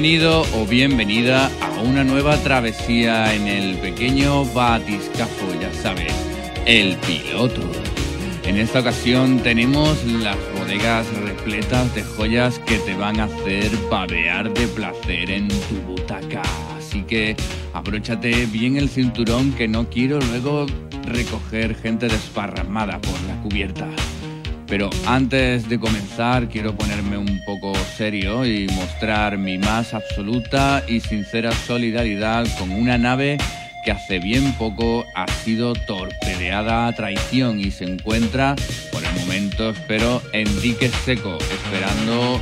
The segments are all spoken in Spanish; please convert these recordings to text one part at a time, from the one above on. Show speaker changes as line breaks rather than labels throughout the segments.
Bienvenido o bienvenida a una nueva travesía en el pequeño batiscafo, ya sabes, el piloto. En esta ocasión tenemos las bodegas repletas de joyas que te van a hacer babear de placer en tu butaca. Así que abróchate bien el cinturón que no quiero luego recoger gente desparramada por la cubierta. Pero antes de comenzar quiero ponerme un poco serio y mostrar mi más absoluta y sincera solidaridad con una nave que hace bien poco ha sido torpedeada a traición y se encuentra, por el momento espero, en dique seco, esperando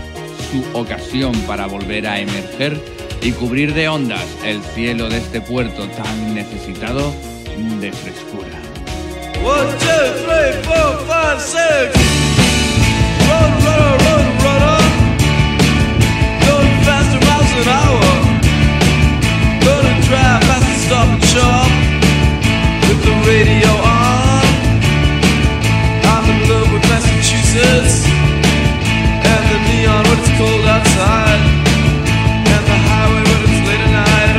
su ocasión para volver a emerger y cubrir de ondas el cielo de este puerto tan necesitado de frescura. One, two, three, four, five, six. Run, run, run, run on. Going faster miles an hour. Gonna drive with the radio on. I'm in love with Massachusetts and the neon when it's cold outside and the highway when it's late at night.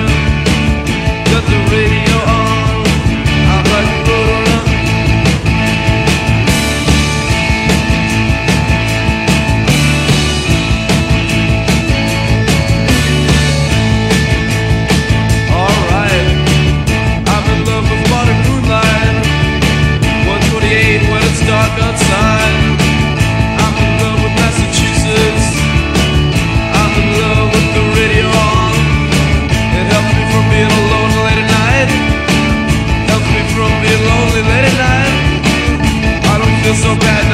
Got the radio
so bad.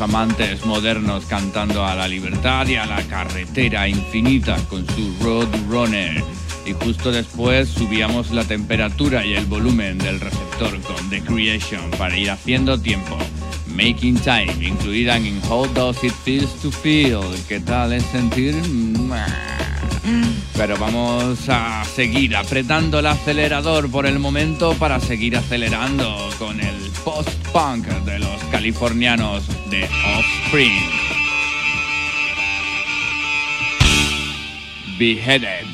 amantes modernos cantando a la libertad y a la carretera infinita con su Roadrunner. Y justo después subíamos la temperatura y el volumen del receptor con The Creation para ir haciendo tiempo. Making Time, incluida en How Does It Feels to Feel. ¿Qué tal es sentir? Pero vamos a seguir apretando el acelerador por el momento para seguir acelerando con el post-punk de los californianos de Offspring. Beheaded.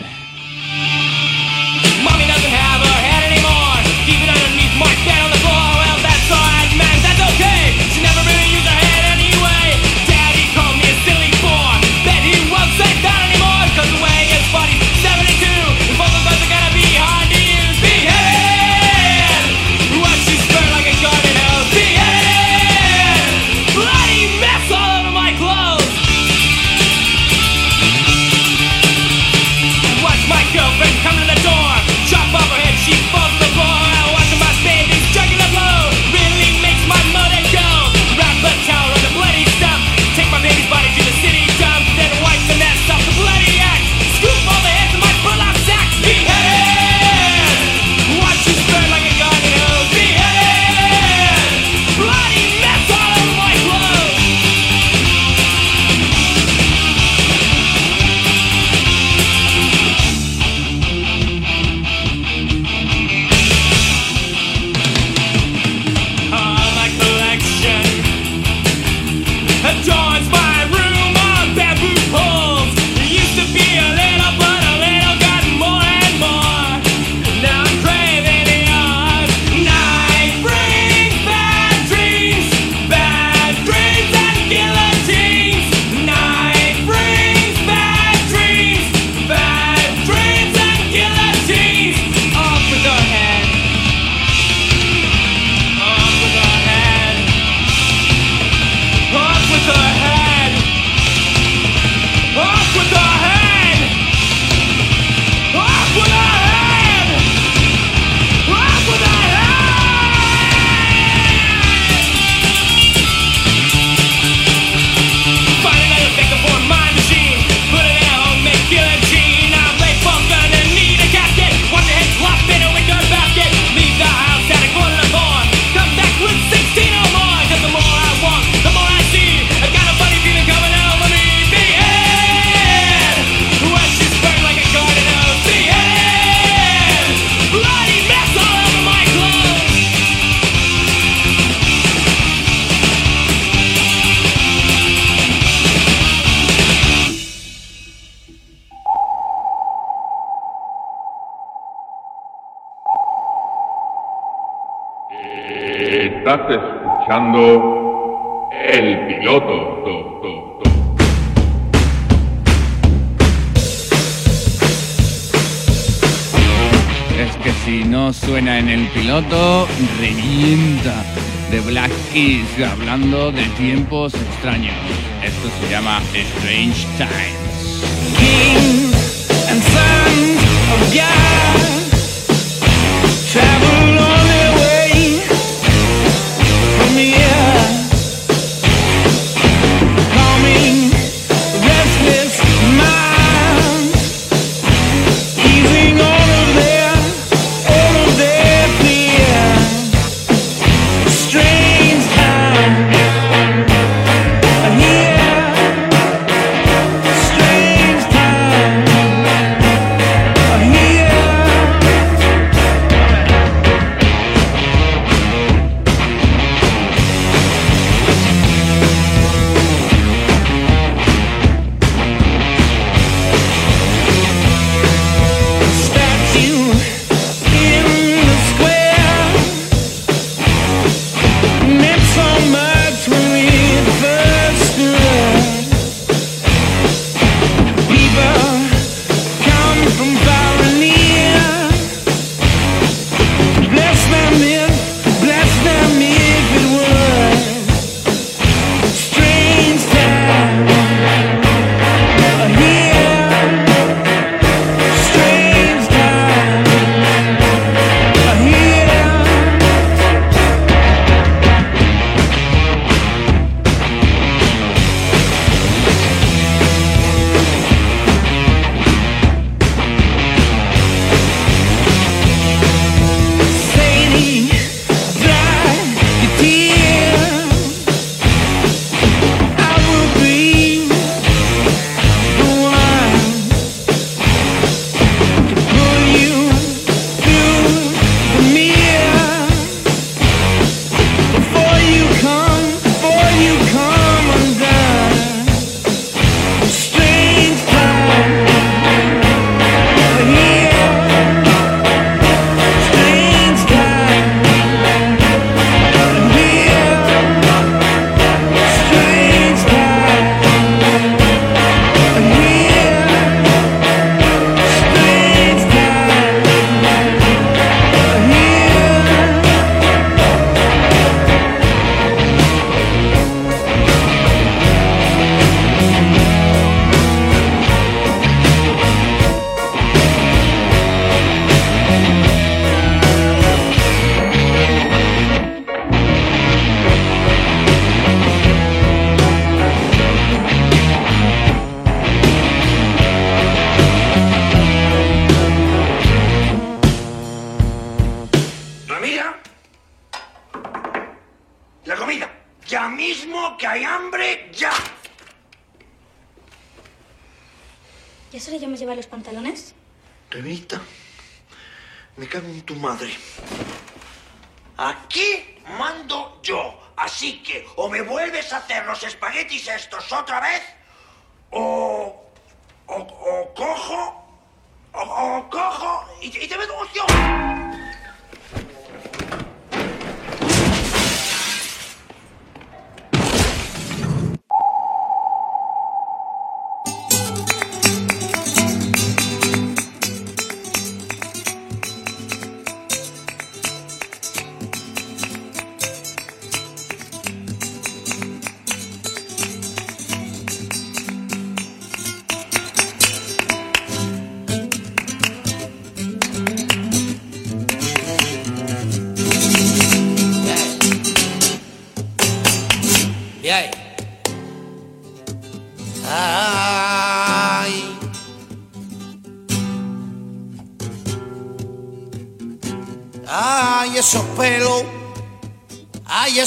Estás escuchando el piloto. Do.
Es que si no suena en el piloto, revienta. De Black Keys hablando de tiempos extraños. Esto se llama Strange Times.
King and son of God.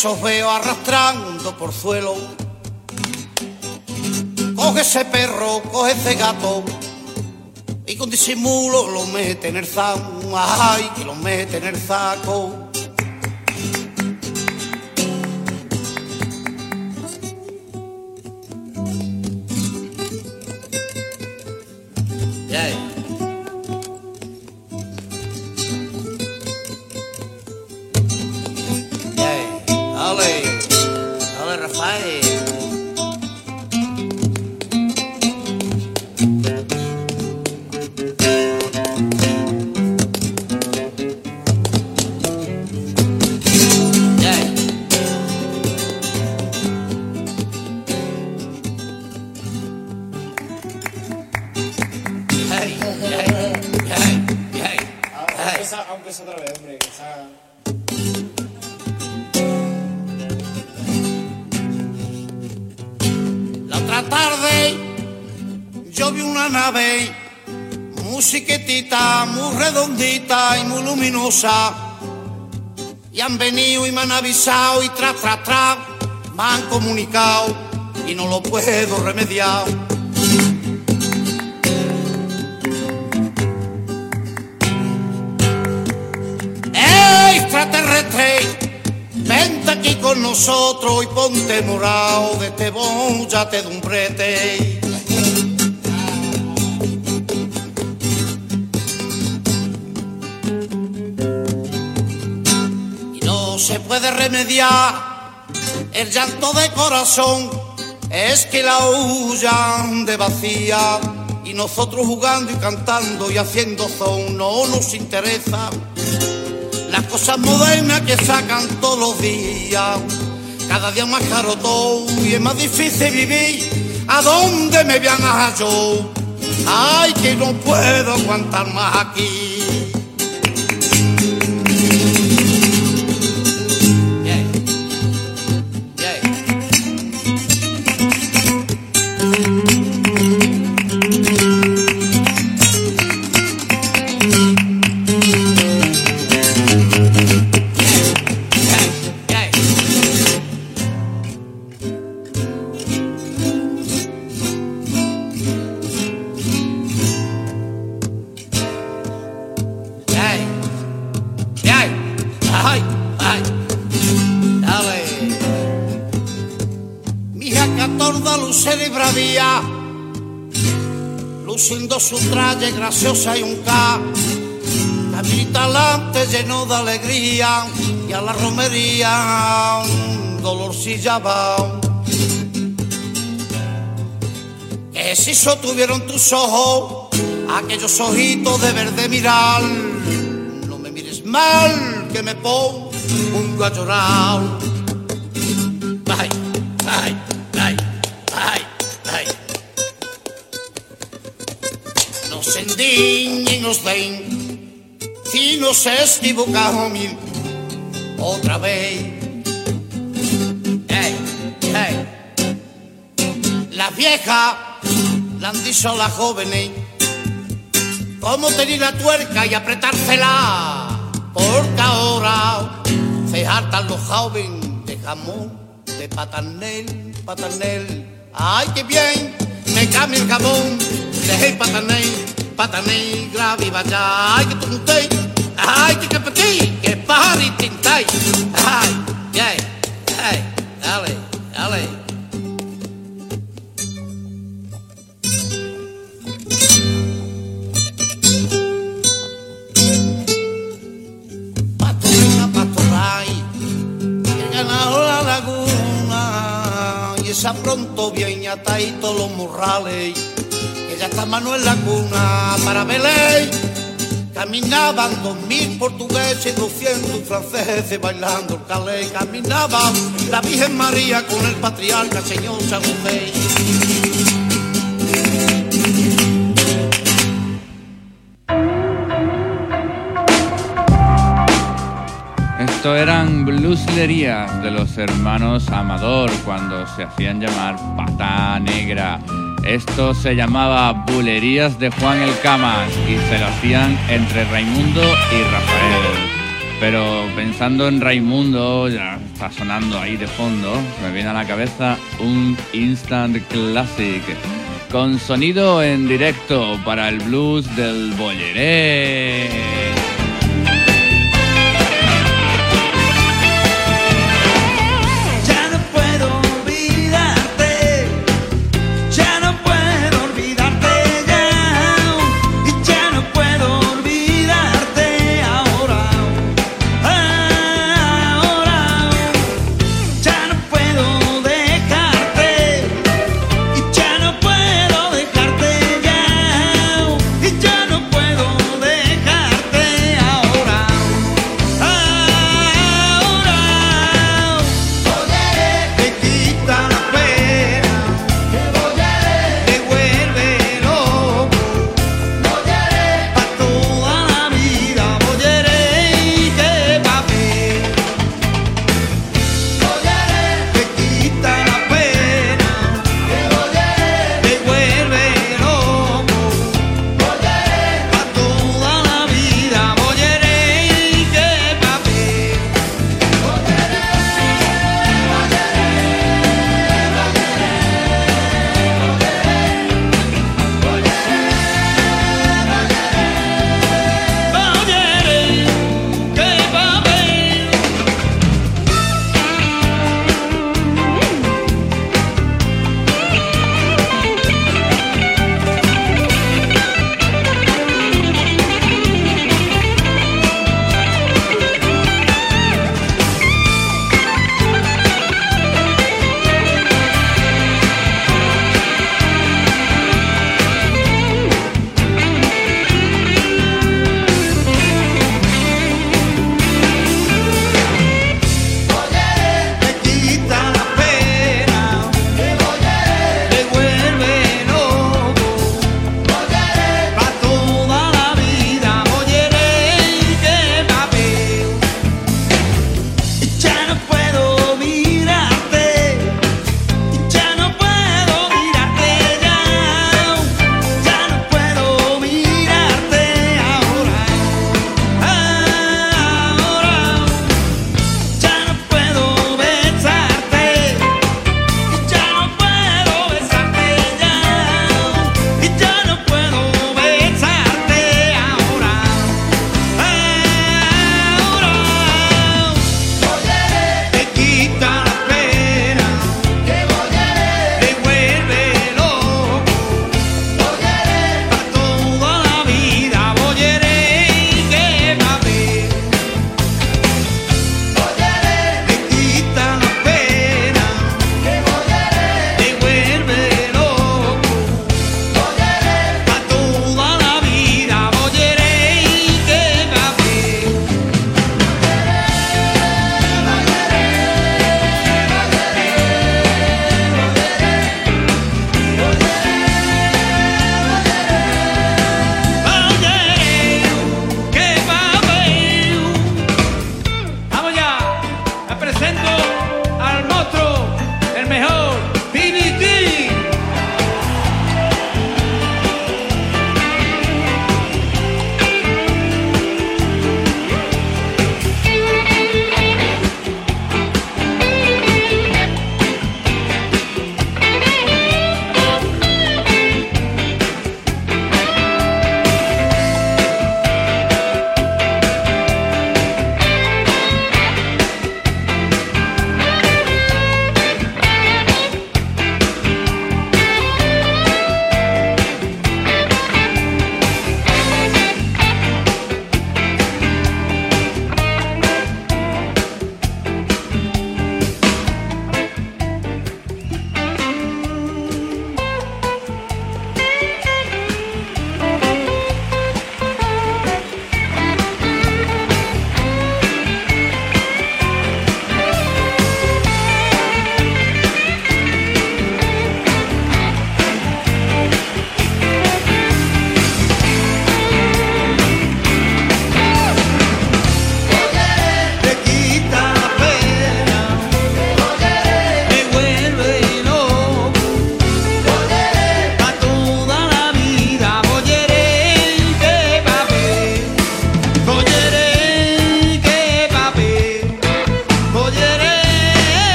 Ay, esos veo arrastrando por suelo. Coge ese perro, coge ese gato. Y con disimulo lo mete en el saco. Ay, que lo mete en el saco. Vi una nave muy chiquitita, muy redondita y muy luminosa. Y han venido y me han avisado y tras, tras, tras, me han comunicado y no lo puedo remediar. ¡Ey, extraterrestre! Vente aquí con nosotros y ponte morado de este bollate de un brete. Se puede remediar el llanto de corazón, es que la huyan de vacía. Y nosotros jugando y cantando y haciendo son, no nos interesa las cosas modernas que sacan todos los días. Cada día más caro y es más difícil vivir. ¿A dónde me voy a yo? Ay, que no puedo aguantar más aquí. Traje graciosa y un K. Caminita alante lleno de alegría y a la romería dolorcilla va. Que si sostuvieron tus ojos, aquellos ojitos de verde mirar. No me mires mal, que me pongo a llorar. Equivocamos mil, otra vez. Hey, hey. La vieja la han dicho a las jóvenes cómo tener la tuerca y apretársela, porque ahora se hartan los jóvenes de jamón de patanel, patanel. Ay, qué bien, me cambia el jabón, dejé patanel, patanel, grave y vaya. Ay, que tuntay, ay, que capatí, que pari tintay. Ay, ay, ay, dale, dale. Pronto viene atadito los morrales está mano en la cuna para Belén. Caminaban dos mil portugueses y doscientos franceses bailando el calé. Caminaban la Virgen María con el patriarca señor San José.
Esto eran blueslerías de los hermanos Amador cuando se hacían llamar Pata Negra. Esto se llamaba Bulerías de Juan el Camas y se lo hacían entre Raimundo y Rafael. Pero pensando en Raimundo, ya está sonando ahí de fondo, me viene a la cabeza un instant classic con sonido en directo para el blues del bolleré.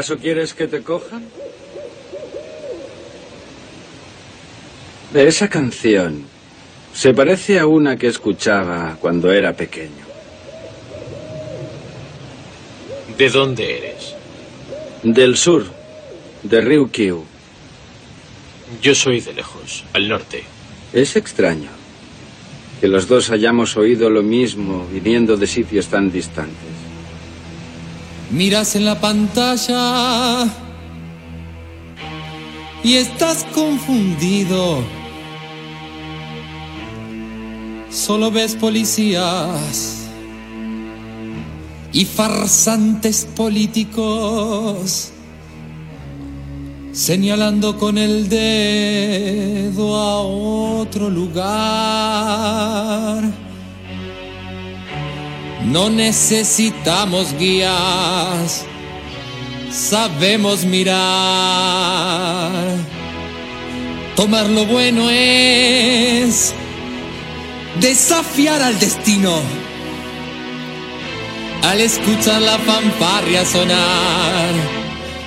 ¿Acaso quieres que te cojan? Esa canción se parece a una que escuchaba cuando era pequeño.
¿De dónde eres?
Del sur, de Ryukyu.
Yo soy de lejos, al norte.
Es extraño que los dos hayamos oído lo mismo viniendo de sitios tan distantes.
Miras en la pantalla y estás confundido. Solo ves policías y farsantes políticos señalando con el dedo a otro lugar. No necesitamos guías, sabemos mirar. Tomar lo bueno es desafiar al destino. Al escuchar la fanfarria sonar,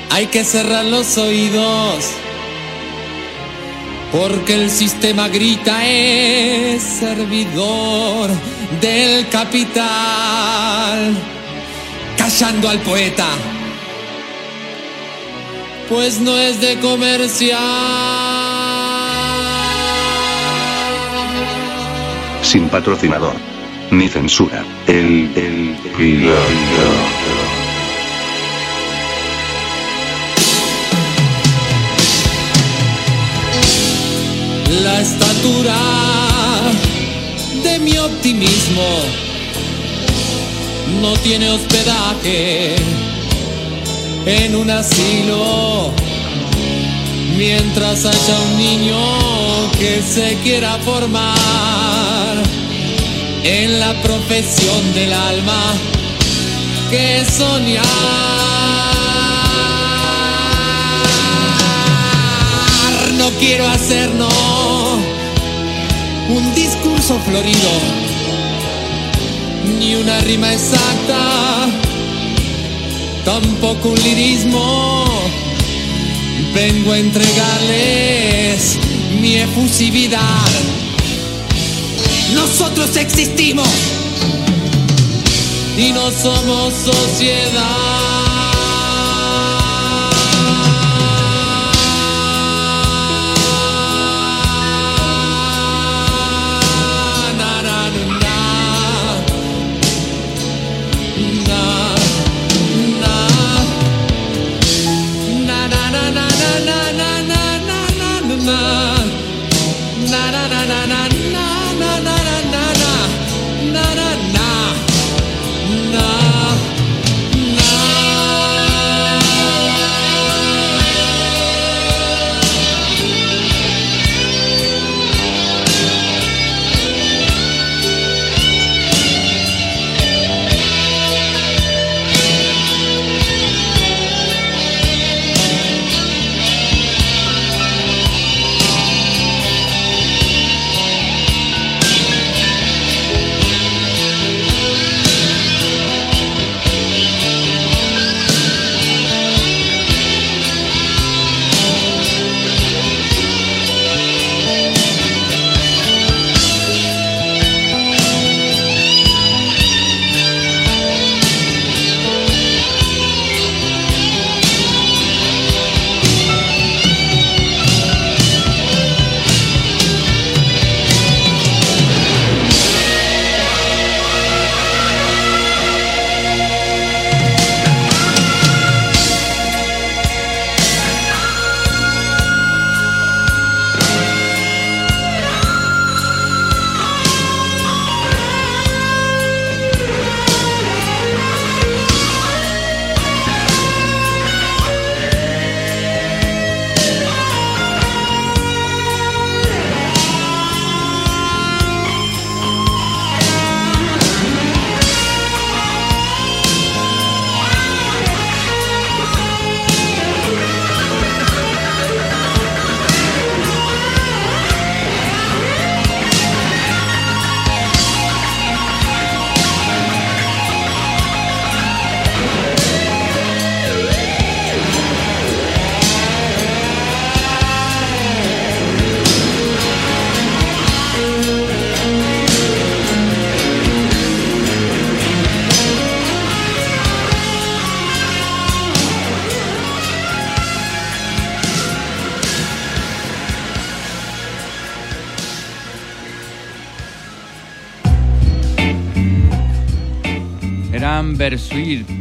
hay que cerrar los oídos. Porque el sistema grita es servidor del capital, callando al poeta, pues no es de comercial.
Sin patrocinador. Ni censura. El, el piloto.
La no tiene hospedaje en un asilo. Mientras haya un niño que se quiera formar en la profesión del alma que soñar. No quiero hacer, no, un discurso florido, ni una rima exacta, tampoco un lirismo. Vengo a entregarles mi efusividad. Nosotros existimos y no somos sociedad.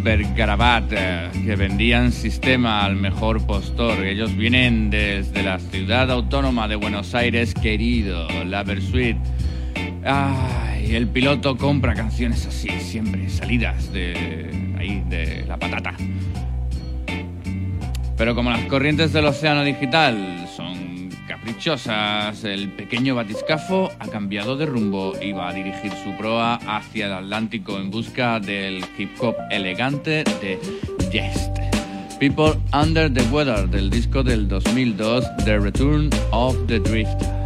Bergarabat eh, que vendían sistema al mejor postor. Ellos vienen desde la ciudad autónoma de Buenos Aires, querido, la Versuit. Ay, el piloto compra canciones así, siempre salidas de ahí, de la patata. Pero como las corrientes del océano digital son caprichosas, el pequeño batiscafo ha cambiado de rumbo y va a dirigir su proa hacia el Atlántico en busca del hip hop elegante de Jest. People Under the Weather del disco del 2002, The Return of the Drift.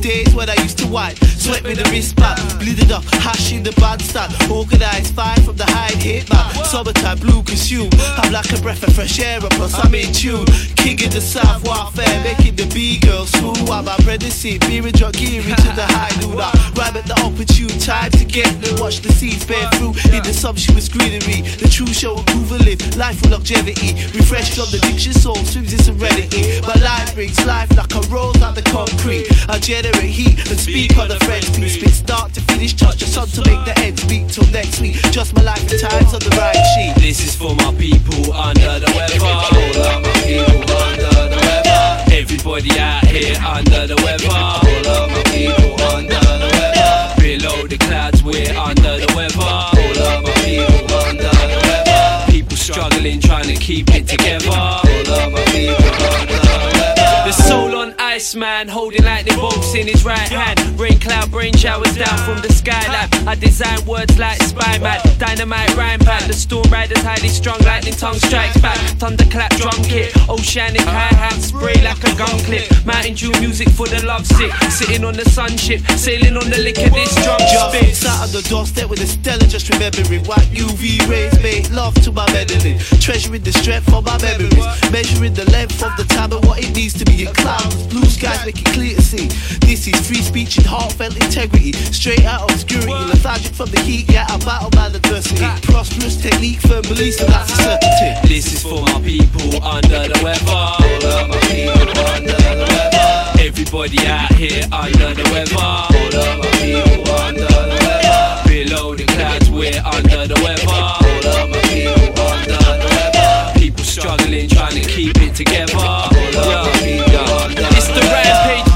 Days what I used to wipe, sweat with the wristband, bleeding up, hash in the bandstand. Organized fight from the high hit man. Summertime blue consume. I'm like a breath of fresh air, and plus I'm in tune. King in the south warfare, making the B girls swoon. While my pregnancy, beer and drug gear into the high noon. I rhyme at the opportune time to get me. Watch the seeds bear fruit in the sumptuous greenery. The true show of a life with longevity. Refreshed from the diction soul, swims in serenity. My life brings life like a rose out the concrete. I generate heat and speak on the French beat. Spit start to finish, touch the sun to make the ends meet till next week. Just my life and times on the right sheet.
This is for my people under the weather. All of my people under the weather. Everybody out here under the weather. All of my people under the weather. Below the clouds, we're under the weather. All of my people under the weather. People struggling, trying to keep it together. All of my people under the weather. The soul on man, holding lightning bolts in his right hand. Rain cloud, brain showers down from the skylab. I design words like spy man, dynamite rhyme pad. The storm riders highly strung, lightning tongue strikes back. Thunderclap drum kit, oceanic hi hat, spray like a gun clip. Mountain Dew music for the lovesick. Sitting on the sunship, sailing on the lick of this drum spit.
Just sat of the doorstep with a Stella, just remembering what UV rays made love to my meddling. Treasuring the strength of my memories, measuring the length of the time and what it needs to be in clouds. Blue skies make it clear to see. This is free speech and heartfelt integrity. Straight out of obscurity, lethargic from the heat, yet I battle man adversity. Prosperous technique, firm beliefs, and that's a certainty.
This is for my people under the weather. All of my people under the weather. Everybody out here under the weather. All of my people under the weather. Below the clouds, we're under the weather. All of my people under the weather. People struggling, trying to keep it together.
It's the rampage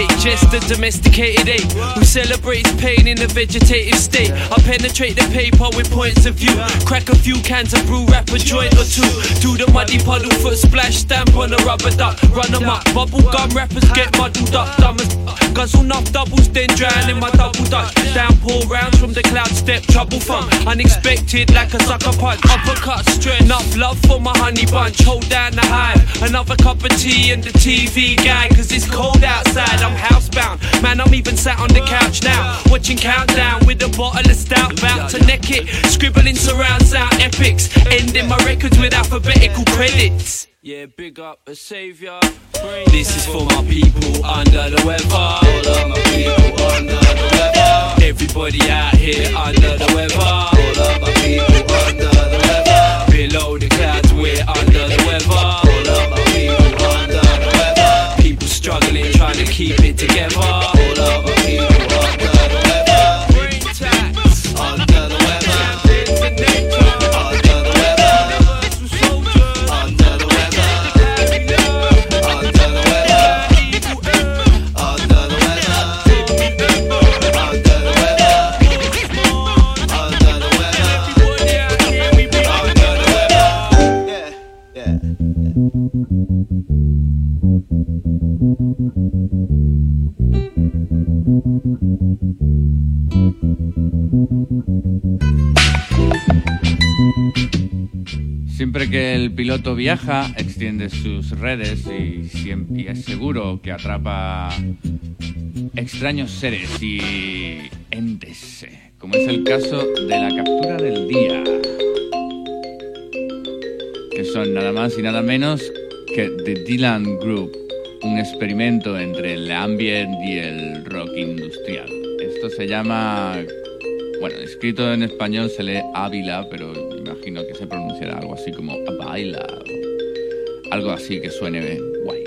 primate, just a domesticated ape who celebrates pain in a vegetative state. I penetrate the paper with points of view, crack a few cans of brew, wrap a joint or two. Do the muddy puddle foot splash, stamp on a rubber duck, run 'em up. Bubble gum rappers get muddled up, dumb as guzzle enough doubles, then drown in my double dutch. Downpour rounds from the cloud step, trouble fun, unexpected like a sucker punch. Uppercut straight, enough love for my honey bunch. Hold down the hive, another cup of tea and the TV guy, cause it's cold outside. I'm housebound, man. I'm even sat on the couch now, watching countdown with a bottle of stout, about to neck it. Scribbling surround sound epics, ending my records with alphabetical credits.
Yeah, big up a savior. This is for my people under the weather. All of my people under the weather. Everybody out here under the weather. All of my people under the weather. Below the keep it together.
Viaja, extiende sus redes y, es seguro que atrapa extraños seres y entes, como es el caso de la captura del día, que son nada más y nada menos que The Dylan Group, un experimento entre el ambient y el rock industrial. Esto se llama, bueno, escrito en español se lee Ávila, pero imagino que se pronunciará algo así como o algo así que suene guay.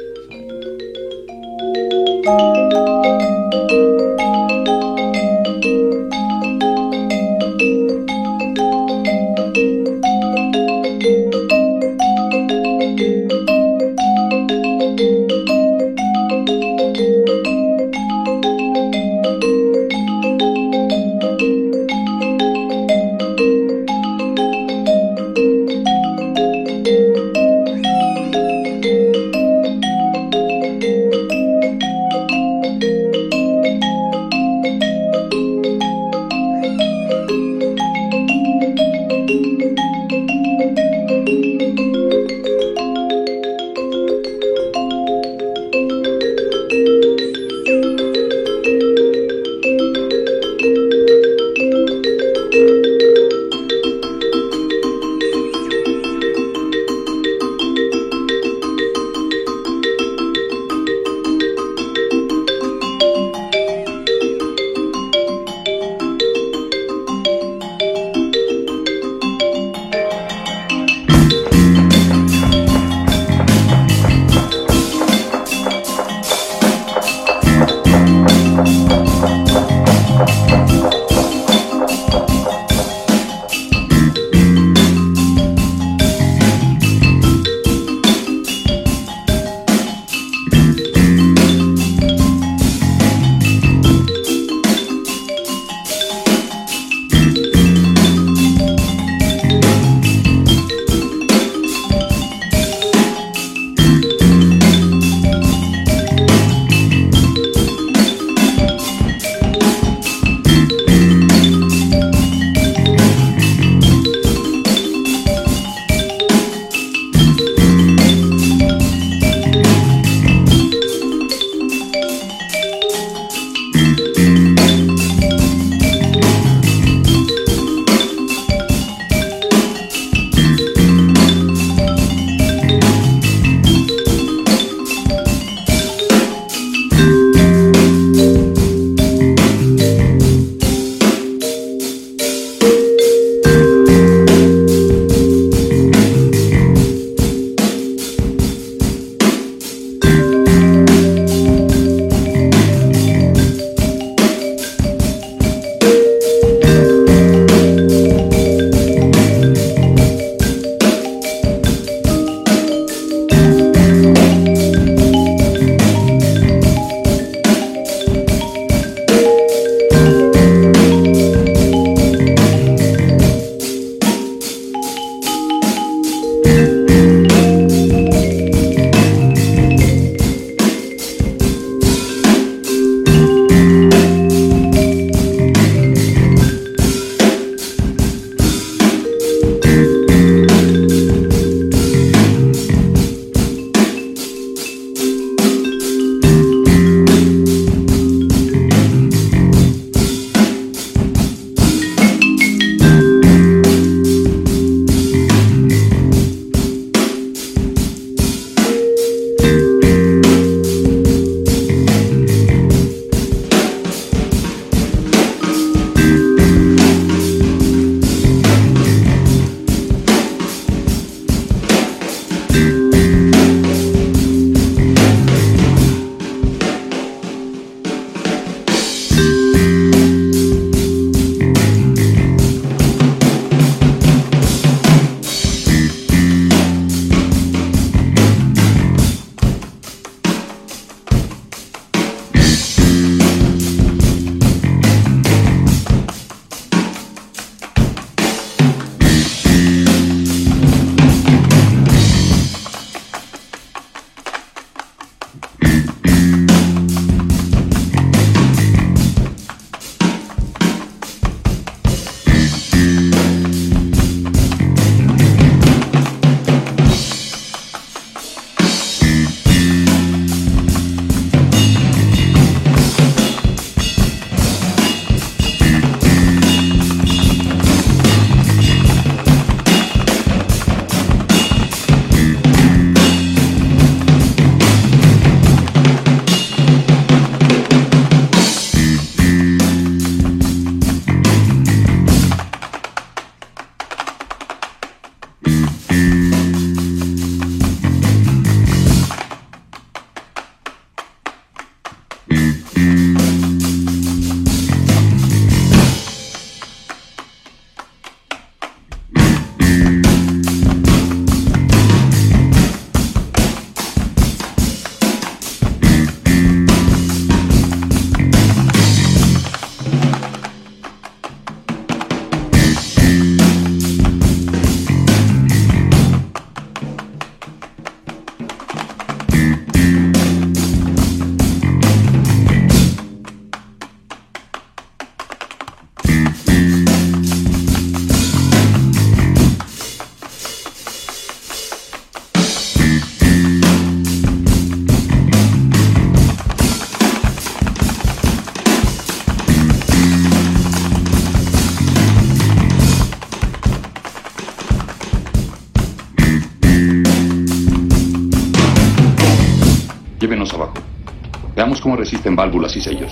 Resisten válvulas y sellos.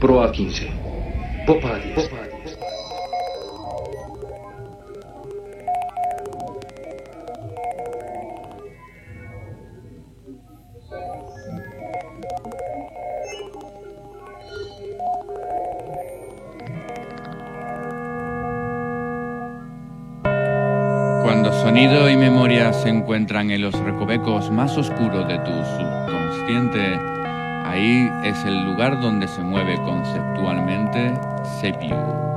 Pro a 15.
Encuentran en los recovecos más oscuros de tu subconsciente, ahí es el lugar donde se mueve conceptualmente Sepiu.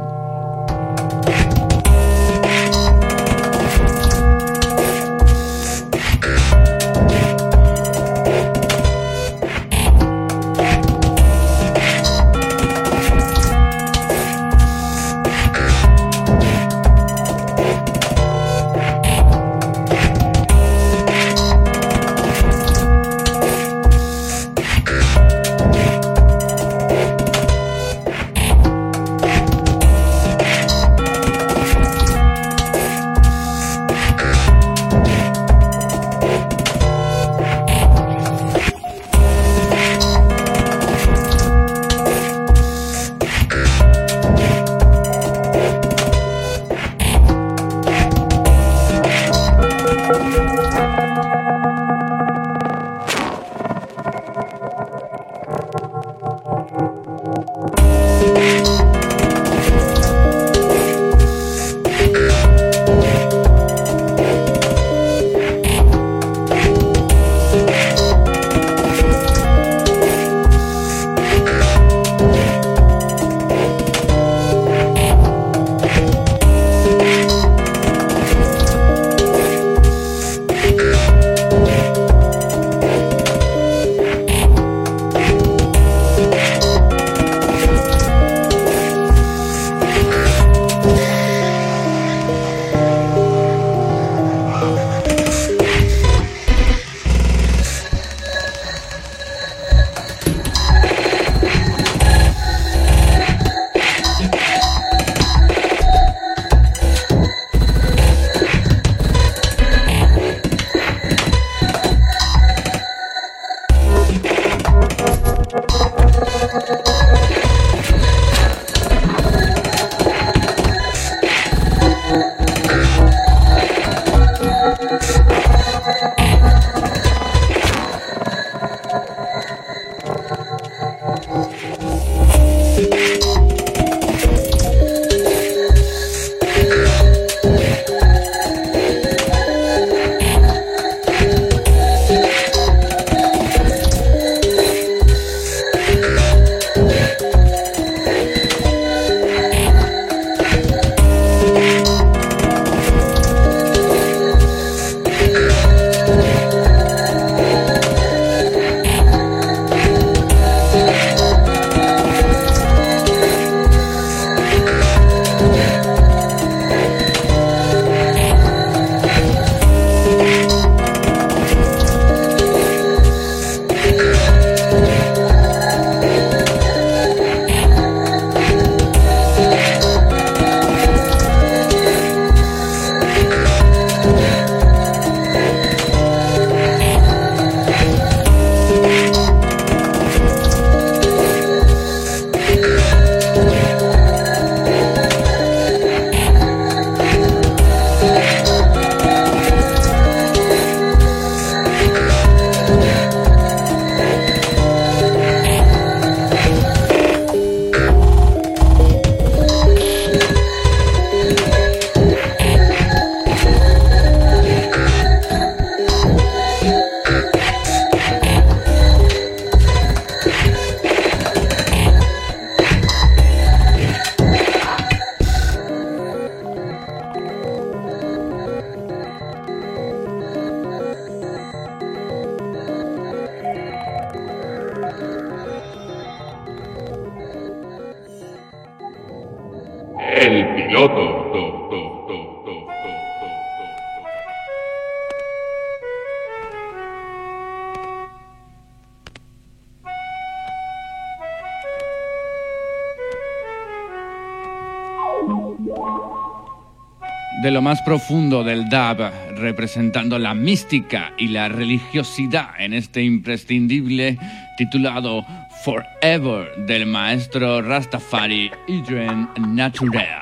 De lo más profundo del dub, representando la mística y la religiosidad en este imprescindible titulado Forever del maestro Rastafari Idren Natural.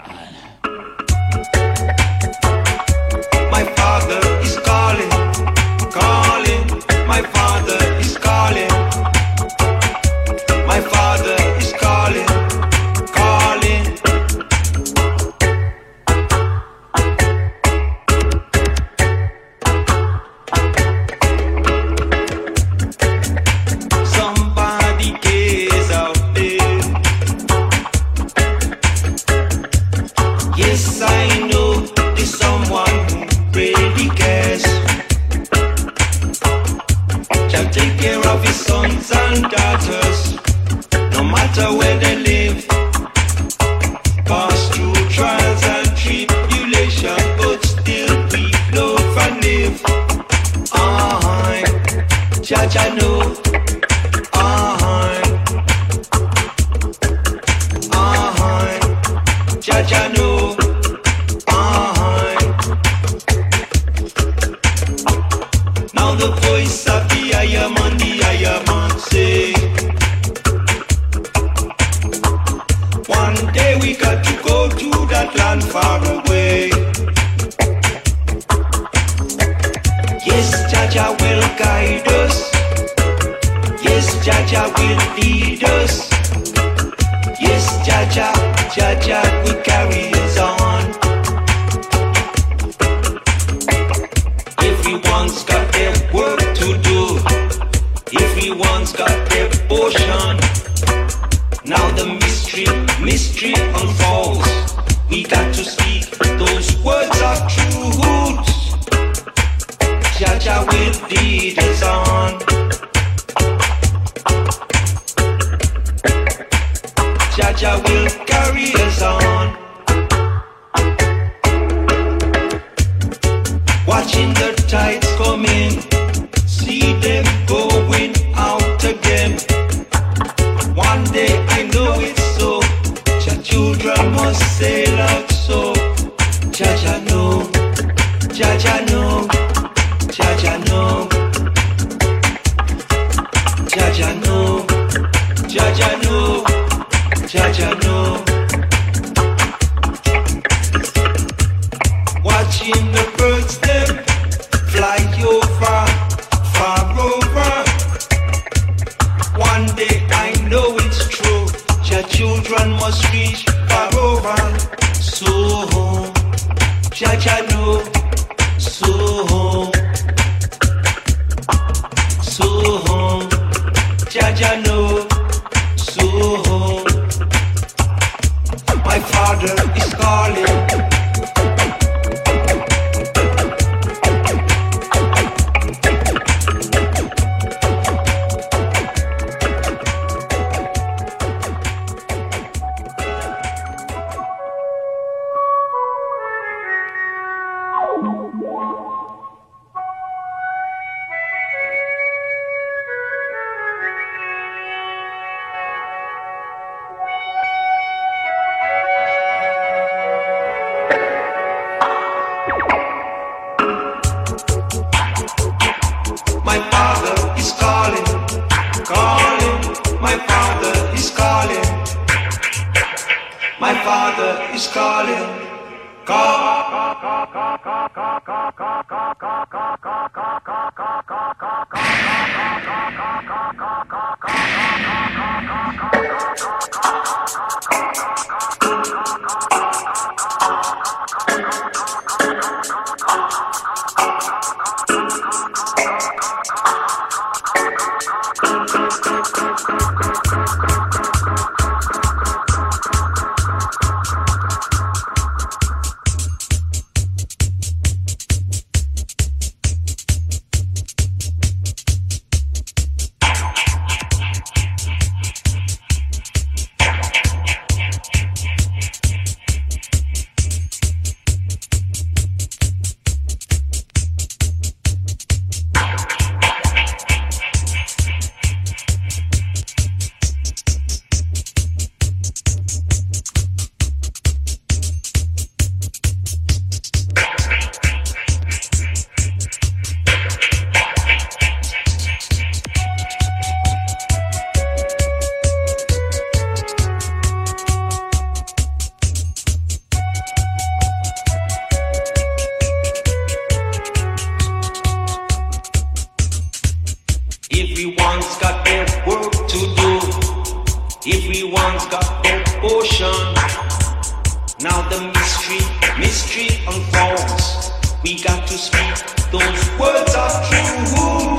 Mystery, mystery unfolds. We got to speak those words are true.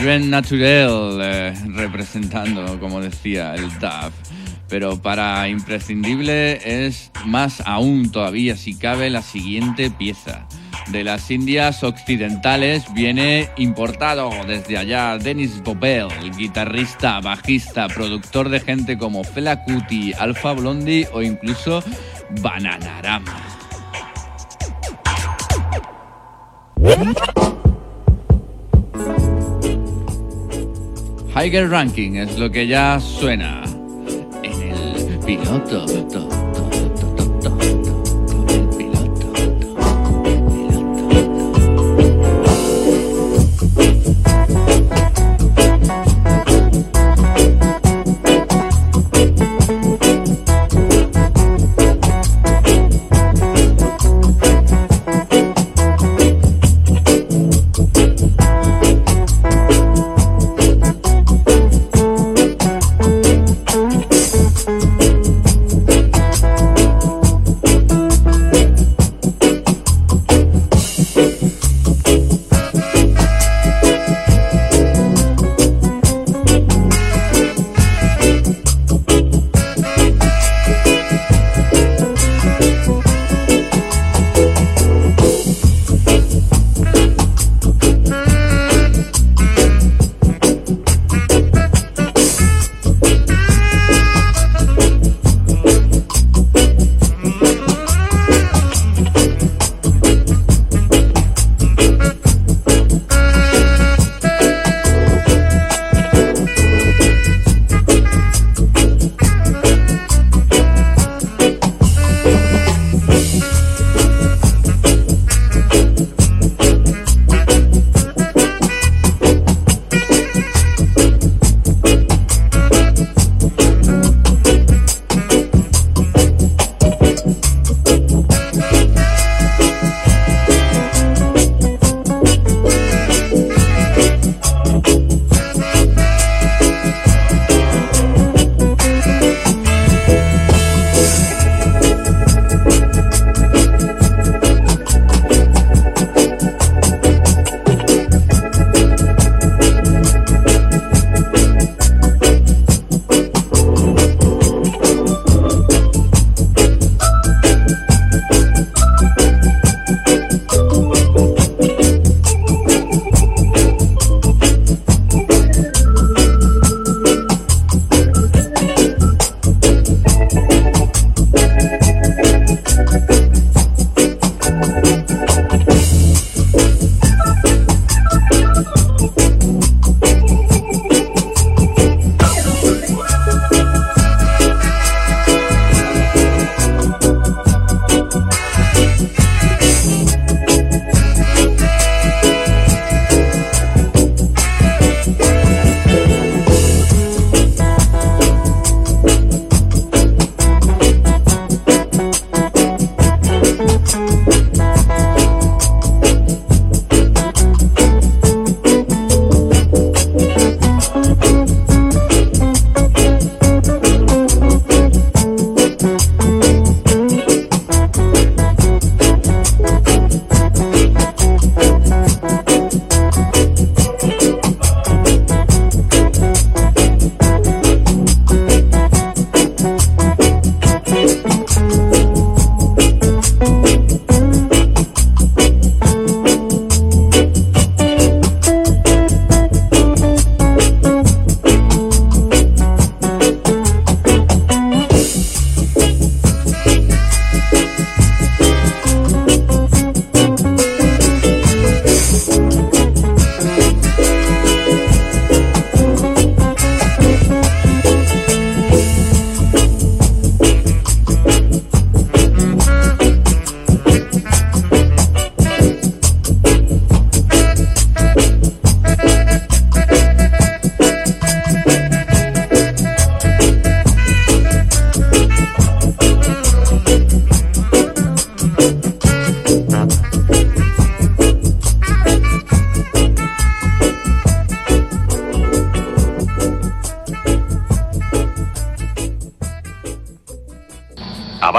Dren Naturel eh, representando, como decía, el DAF. Pero para imprescindible es más aún todavía, si cabe, la siguiente pieza. De las Indias Occidentales viene importado desde allá Dennis Bobel, guitarrista, bajista, productor de gente como Fela Kuti, Alpha Blondie o incluso Bananarama. Higher Ranking es lo que ya suena en el piloto.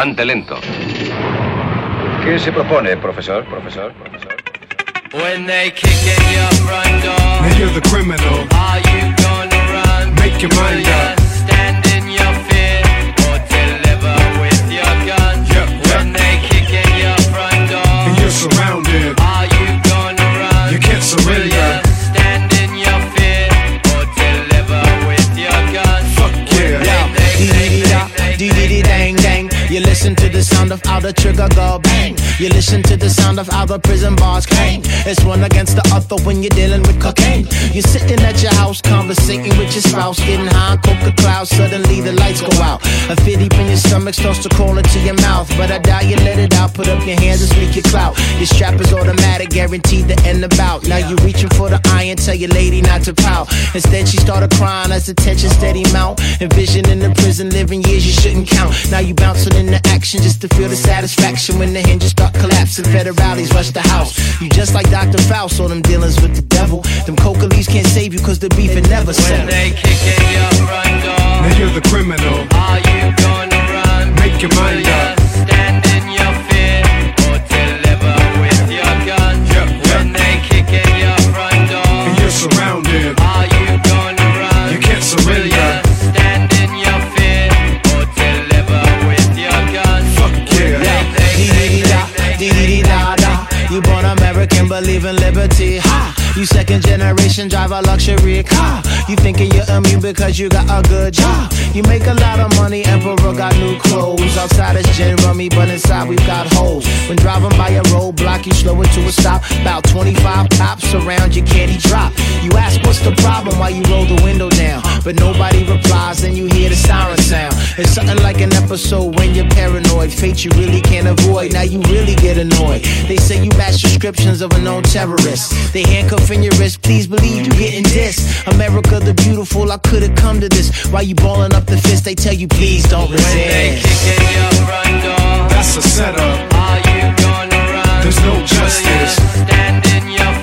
Avante lento.
¿Qué se propone, profesor? Profesor, profesor.
When they kick in your front door,
Now you're the criminal.
are you gonna run?
Make your mind up.
Sound of how the trigger go bang. You listen to the sound of how the prison bars clang. It's one against the other when you're dealing with cocaine. You're sitting at your house, conversating with your spouse, getting high on coca cloud. Suddenly the lights go out. A fit deep in your stomach starts to crawl into your mouth. But I doubt you let it out. Put up your hands and speak your clout. Your strap is automatic, guaranteed to end the bout. Now you're reaching for the iron, tell your lady not to pout. Instead, she started crying as the tension steady mount. Envisioning the prison living years you shouldn't count. Now you bouncing into action just to feel the satisfaction when the hinges start collapsing. Federales rush the house. You just like Dr. Faust, all them dealings with the devil. Them coca leaves can't save you cause the beef it never
When
settled.
they kick in your front door,
Now you're the criminal.
are you gonna run?
Make your mind up.
Believe in liberty. You second generation, drive a luxury car. You thinking you're immune because you got a good job. You make a lot of money, Emperor got new clothes. Outside it's gin rummy, but inside we've got holes. When driving by a roadblock, you slow it to a stop. About 25 cops around you, candy drop. You ask what's the problem while you roll the window down. But nobody replies, and you hear the siren sound. It's something like an episode when you're paranoid. Fate you really can't avoid, now you really get annoyed. They say you match descriptions of a known terrorist. They handcuff in your wrist, please believe you getting this. America the beautiful, I could've come to this. While you balling up the fist, they tell you please don't resist.
When they kick in your front door,
That's a setup.
are you gonna run?
There's no justice.
stand in your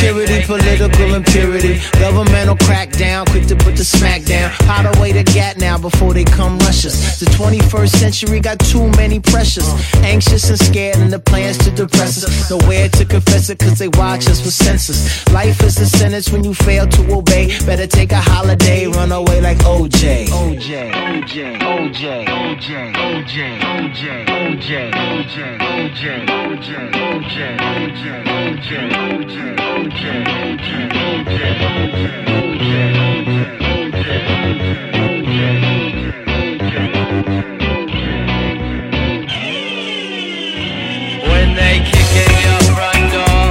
Homeland security, political impurity, governmental crackdown, quick to put the smack down. How to wait a gat now before they come rush us. The 21st century got too many pressures. Anxious and scared, and the plans to depress us. Nowhere to confess it, cause they watch us with censors. Life is a sentence when you fail to obey. Better take a holiday, run away like OJ. OJ, OJ, OJ, OJ, OJ, OJ, OJ, OJ, OJ, OJ, OJ, OJ, OJ,
When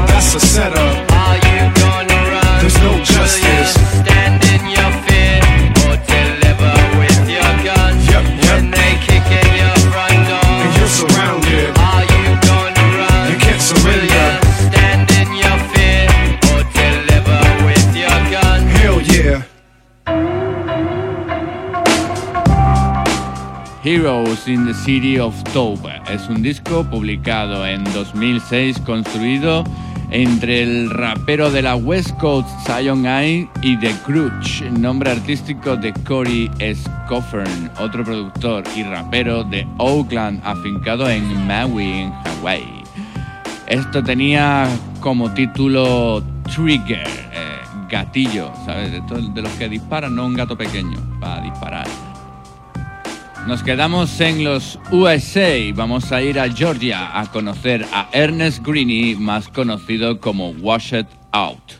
that's a setup.
Are you gonna run?
There's no justice.
In
the City of Toba es un disco publicado en 2006 construido entre el rapero de la West Coast Zion I y The Crutch, nombre artístico de Cory Scoffern, otro productor y rapero de Oakland afincado en Maui, en Hawái. Esto tenía como título Trigger, eh, gatillo, ¿sabes? De los que disparan, no un gato pequeño, para disparar. Nos quedamos en los USA. Vamos a ir a Georgia a conocer a Ernest Greene, más conocido como Wash It Out.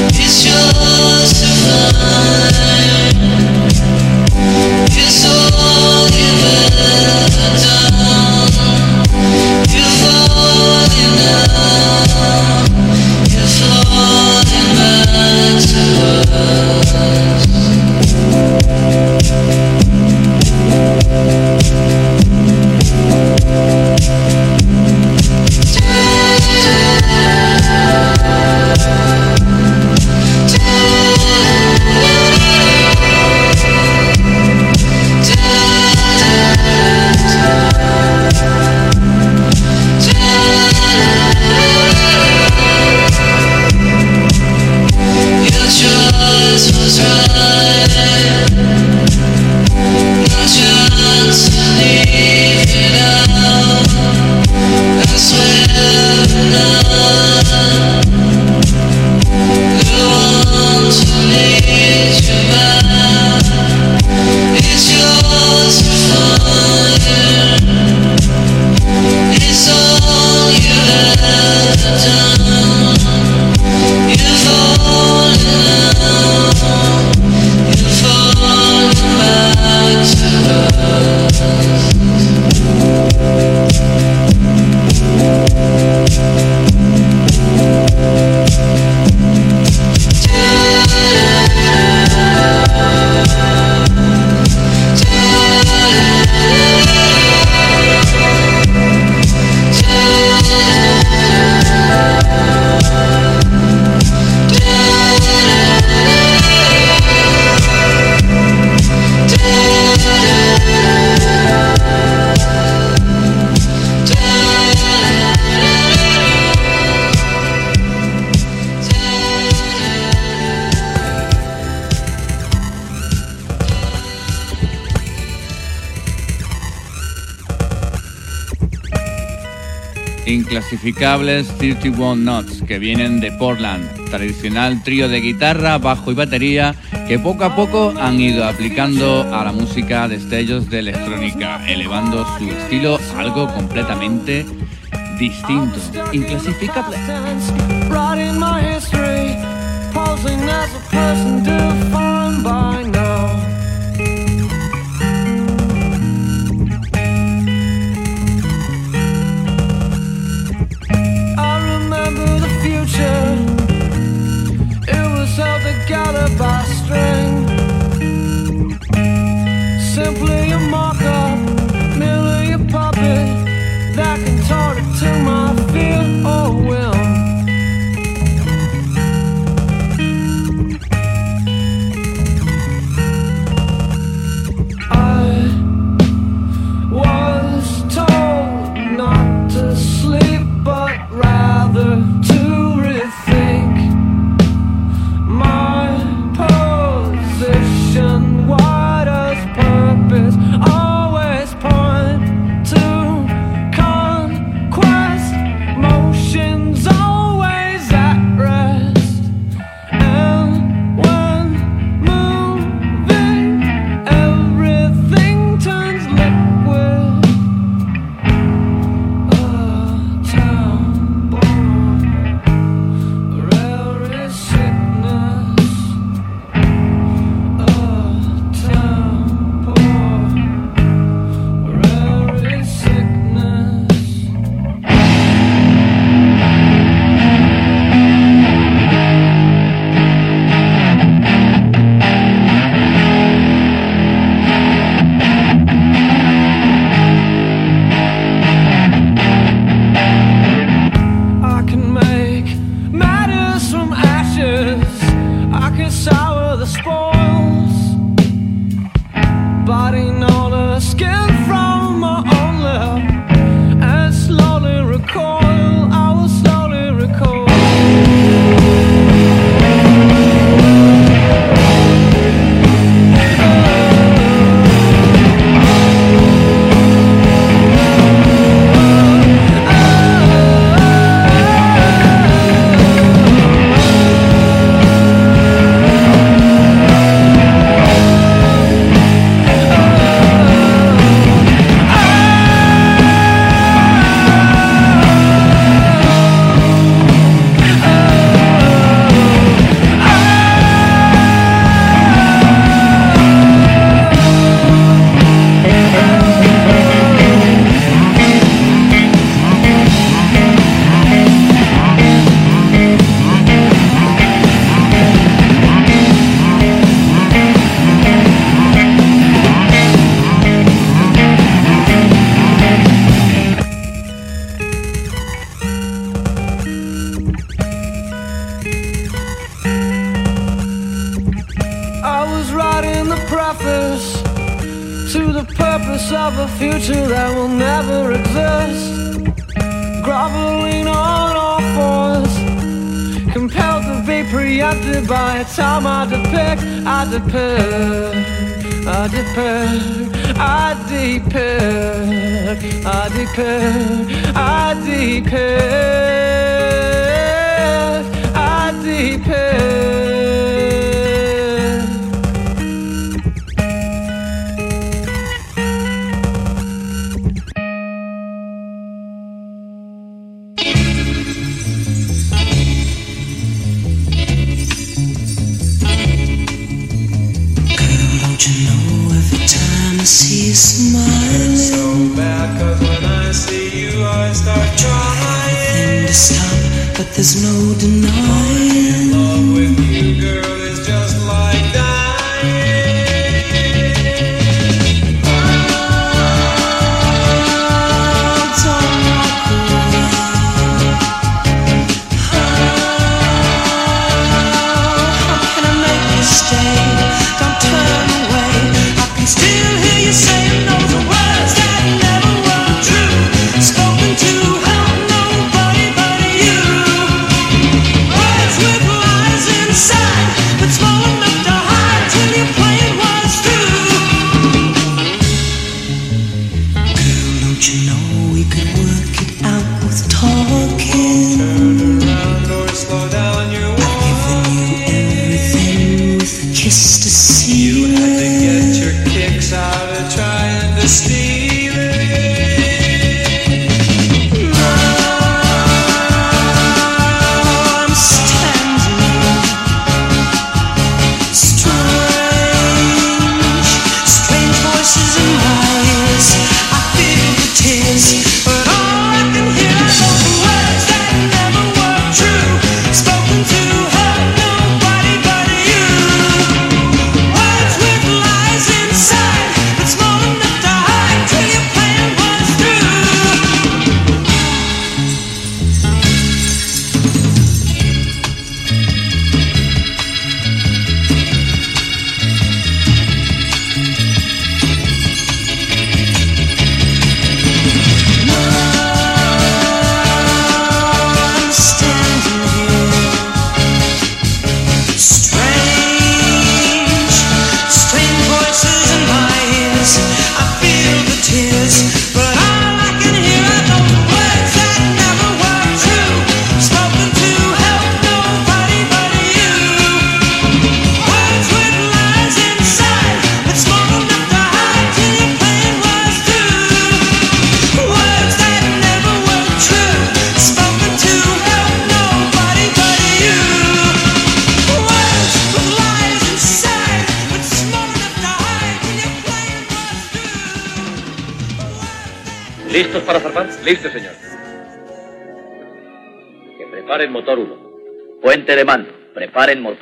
Tell
clasificables 31 Knots, que vienen de Portland, tradicional trío de guitarra, bajo y batería, que poco a poco han ido aplicando a la música destellos de electrónica, elevando su estilo a algo completamente distinto,
inclasificable.
so when I see you I start trying
to stop But there's no denying.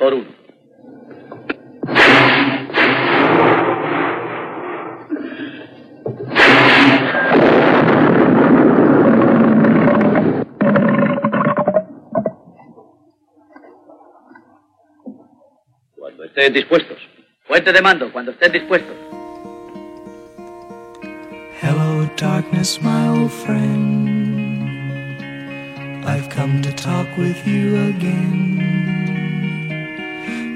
Preparen motor 1. Cuando estén dispuestos. Puente de mando, cuando estén dispuestos.
Hello, darkness, my old friend. I've come to talk with you again.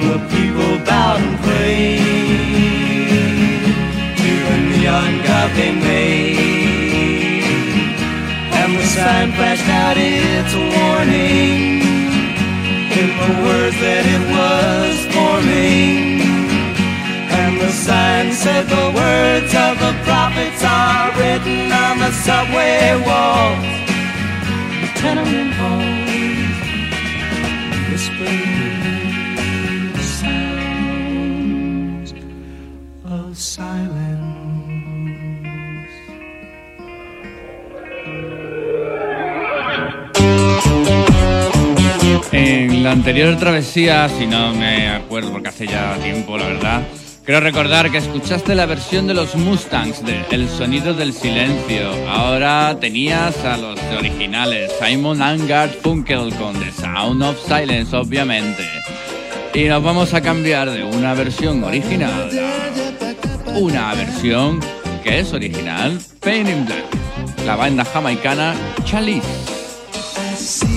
And the people bowed and prayed to the neon god they made. And the sign flashed out its warning in the words that it was forming. And the sign said the words of the prophets are written on the subway walls, the tenement halls, whispering
anterior travesía, si no me acuerdo porque hace ya tiempo, la verdad, creo recordar que escuchaste la versión de los Mustangs de El sonido del silencio. Ahora tenías a los originales, Simon and Garfunkel con The Sound of Silence, obviamente. Y nos vamos a cambiar de una versión original una versión que es original, Pain in Black, la banda jamaicana Chalice.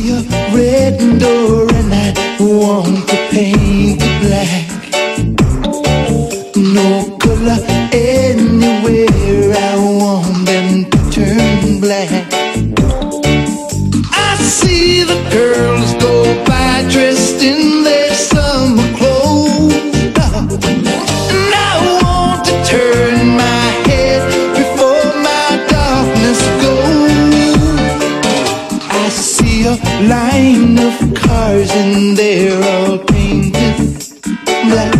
A red door and I want to paint it black. No color anywhere, I want of cars and they're all painted black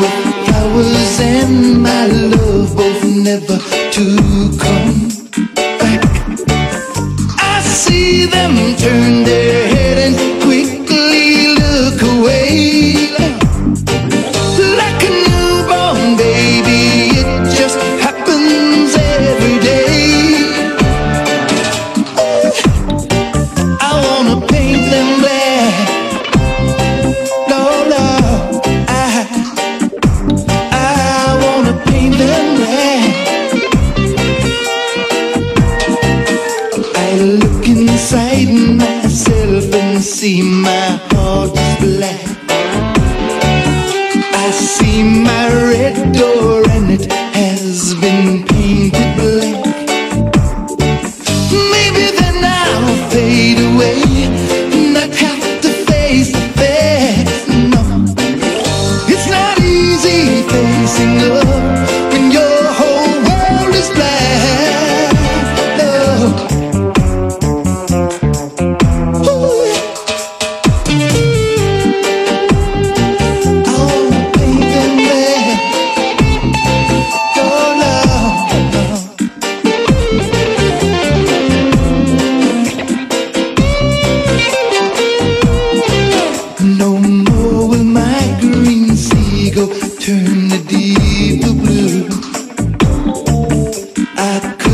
with flowers and my love both never to come back. I see them turn their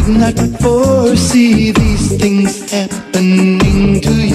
not foresee these things happening to you.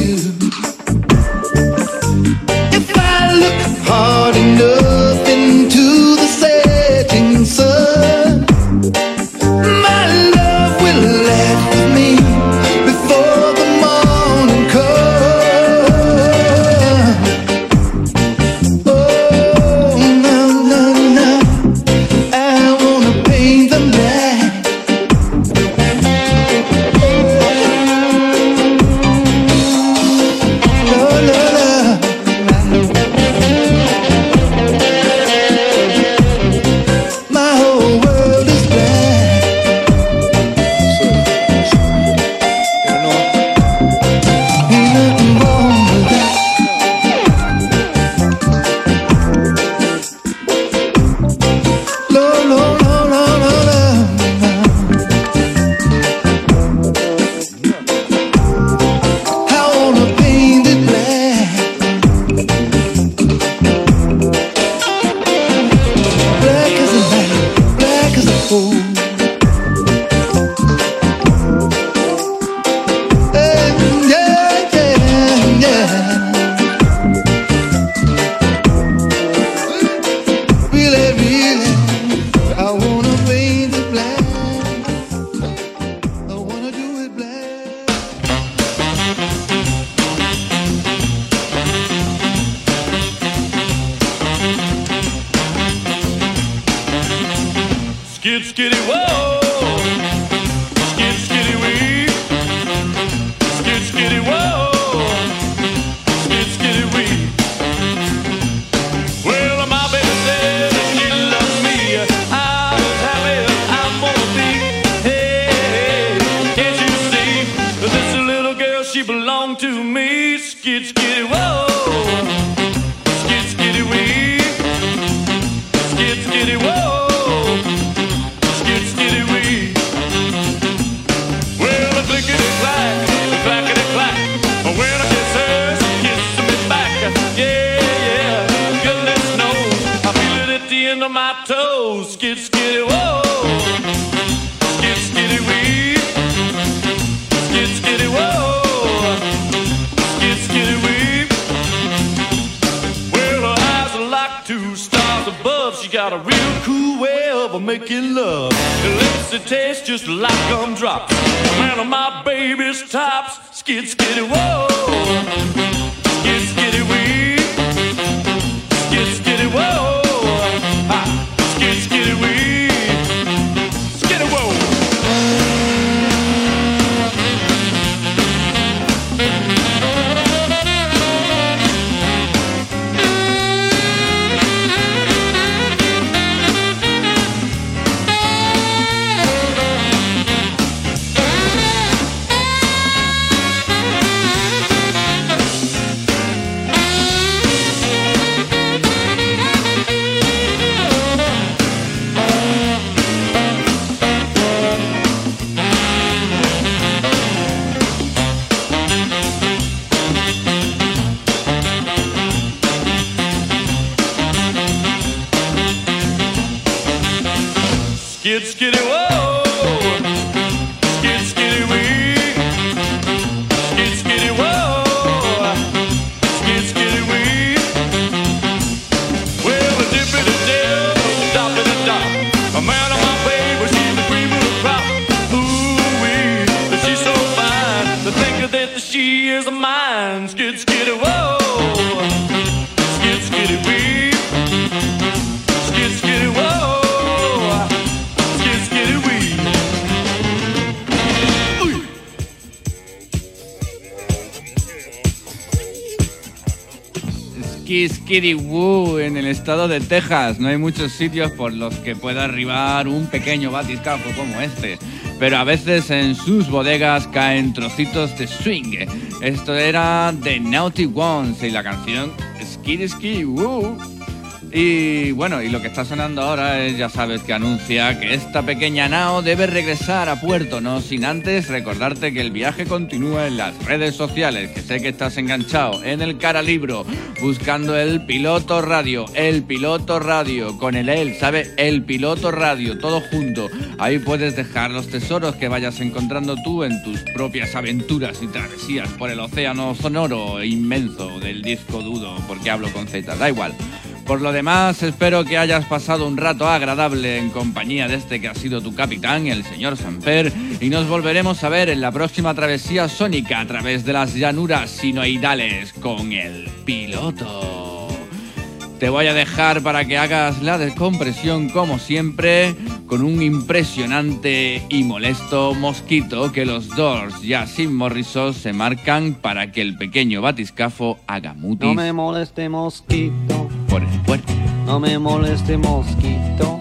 Skiddy
Woo en el estado de Texas. No hay muchos sitios por los que pueda arribar un pequeño batiscafo como este. Pero a veces en sus bodegas caen trocitos de swing. Esto era The Naughty Ones y la canción Skiddy Skiddy Woo. Y bueno, y lo que está sonando ahora es, ya sabes, que anuncia que esta pequeña nao debe regresar a puerto, no sin antes recordarte que el viaje continúa en las redes sociales, que sé que estás enganchado en el cara libro, buscando el piloto radio, el piloto radio, con el él, ¿sabe? El piloto radio, todo junto. Ahí puedes dejar los tesoros que vayas encontrando tú en tus propias aventuras y travesías por el océano sonoro e inmenso del disco dudo, porque hablo con Z, da igual. Por lo demás, espero que hayas pasado un rato agradable en compañía de este que ha sido tu capitán, el señor Samper, y nos volveremos a ver en la próxima travesía sónica a través de las llanuras sinoidales con el piloto. Te voy a dejar para que hagas la descompresión como siempre con un impresionante y molesto mosquito que los Doors ya sin morrisos se marcan para que el pequeño batiscafo haga mutis
No me moleste mosquito. No me moleste mosquito,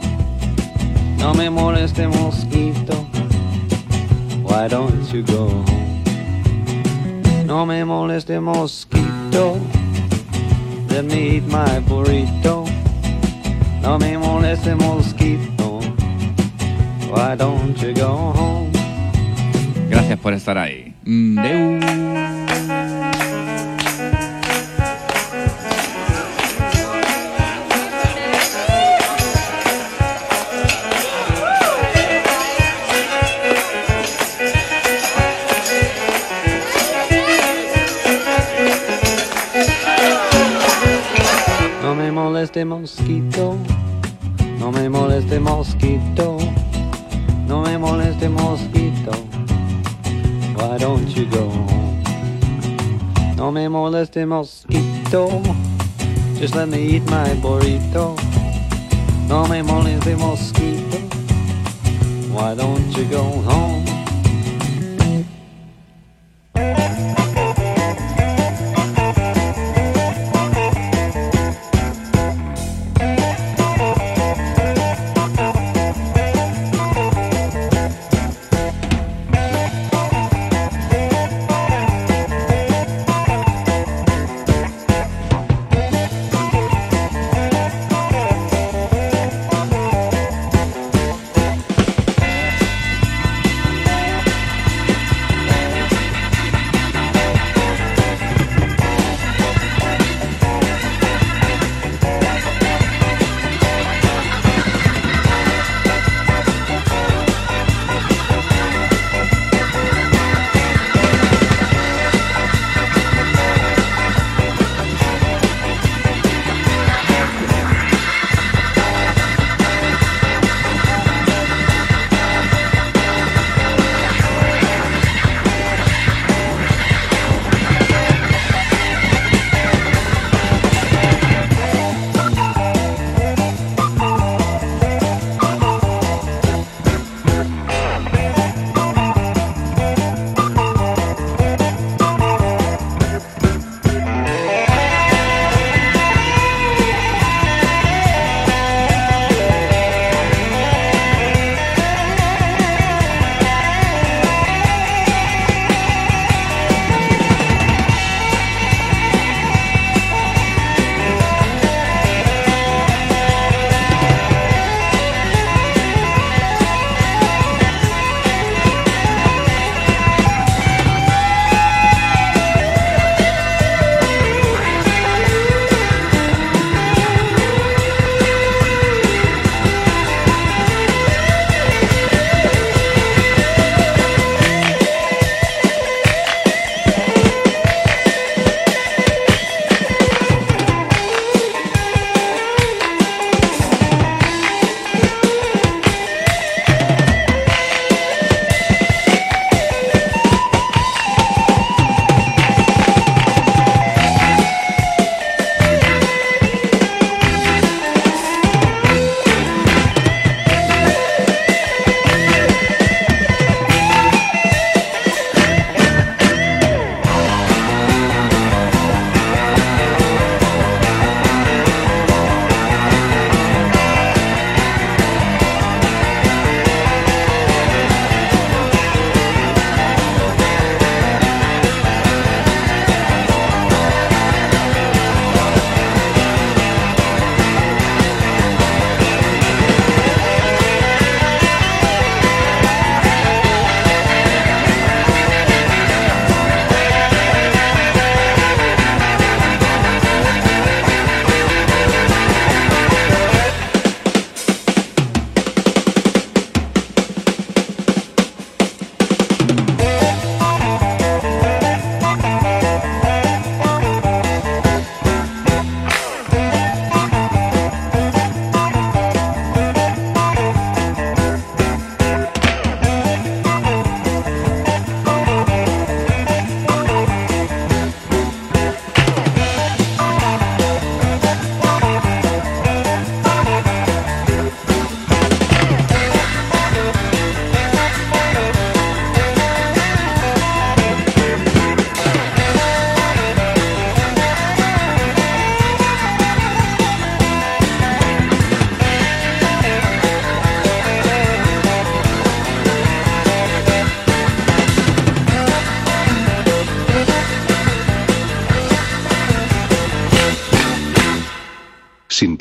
no me moleste mosquito. Why don't you go home? No me moleste mosquito, let me eat my burrito. No me moleste mosquito, why don't you go home?
Gracias por estar ahí. Mm, deu.
Moleste mosquito, no me moleste mosquito, no me moleste mosquito. Why don't you go home? No me moleste mosquito, just let me eat my burrito. No me moleste mosquito, why don't you go home?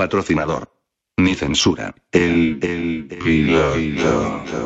Patrocinador. Ni censura. El, el, piloto.